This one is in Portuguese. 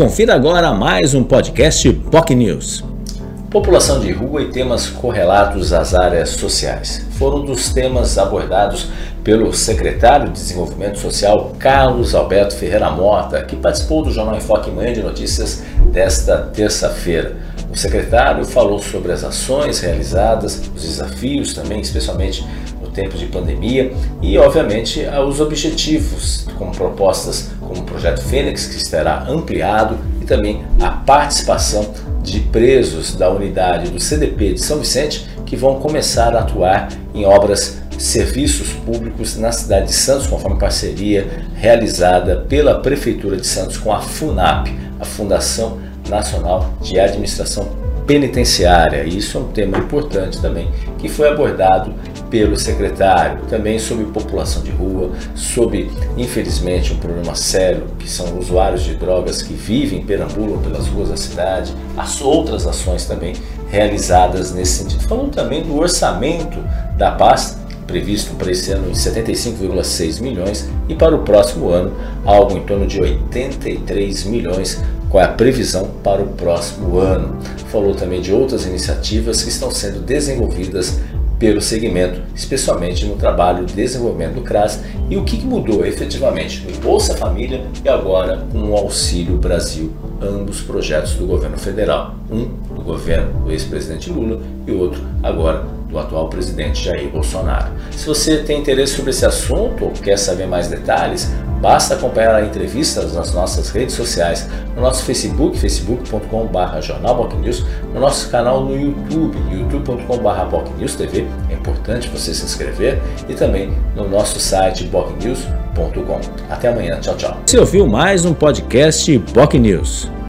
Confira agora mais um podcast POC News. População de rua e temas correlatos às áreas sociais foram dos temas abordados pelo secretário de Desenvolvimento Social Carlos Alberto Ferreira Mota, que participou do Jornal Enfoque Manhã de Notícias desta terça-feira. O secretário falou sobre as ações realizadas, os desafios também, especialmente tempos de pandemia e, obviamente, os objetivos, como propostas como o Projeto Fênix, que estará ampliado, e também a participação de presos da unidade do CDP de São Vicente, que vão começar a atuar em obras serviços públicos na cidade de Santos, conforme parceria realizada pela Prefeitura de Santos com a FUNAP, a Fundação Nacional de Administração Penitenciária. Isso é um tema importante também que foi abordado pelo secretário, também sobre população de rua, sobre, infelizmente, um problema sério que são usuários de drogas que vivem, perambulam pelas ruas da cidade, as outras ações também realizadas nesse sentido. Falando também do orçamento da pasta, previsto para esse ano em 75,6 milhões e para o próximo ano algo em torno de 83 milhões qual é a previsão para o próximo ano. Falou também de outras iniciativas que estão sendo desenvolvidas pelo segmento, especialmente no trabalho de desenvolvimento do CRAS e o que mudou efetivamente no Bolsa Família e agora com o Auxílio Brasil, ambos projetos do governo federal. Um do governo do ex-presidente Lula e outro agora do atual presidente Jair Bolsonaro. Se você tem interesse sobre esse assunto ou quer saber mais detalhes, basta acompanhar a entrevista nas nossas redes sociais, no nosso Facebook, facebook.com.br jornalbocnews, no nosso canal no YouTube, youtube.com.br TV, é importante você se inscrever, e também no nosso site bocnews.com. Até amanhã, tchau, tchau. Você ouviu mais um podcast Boc News.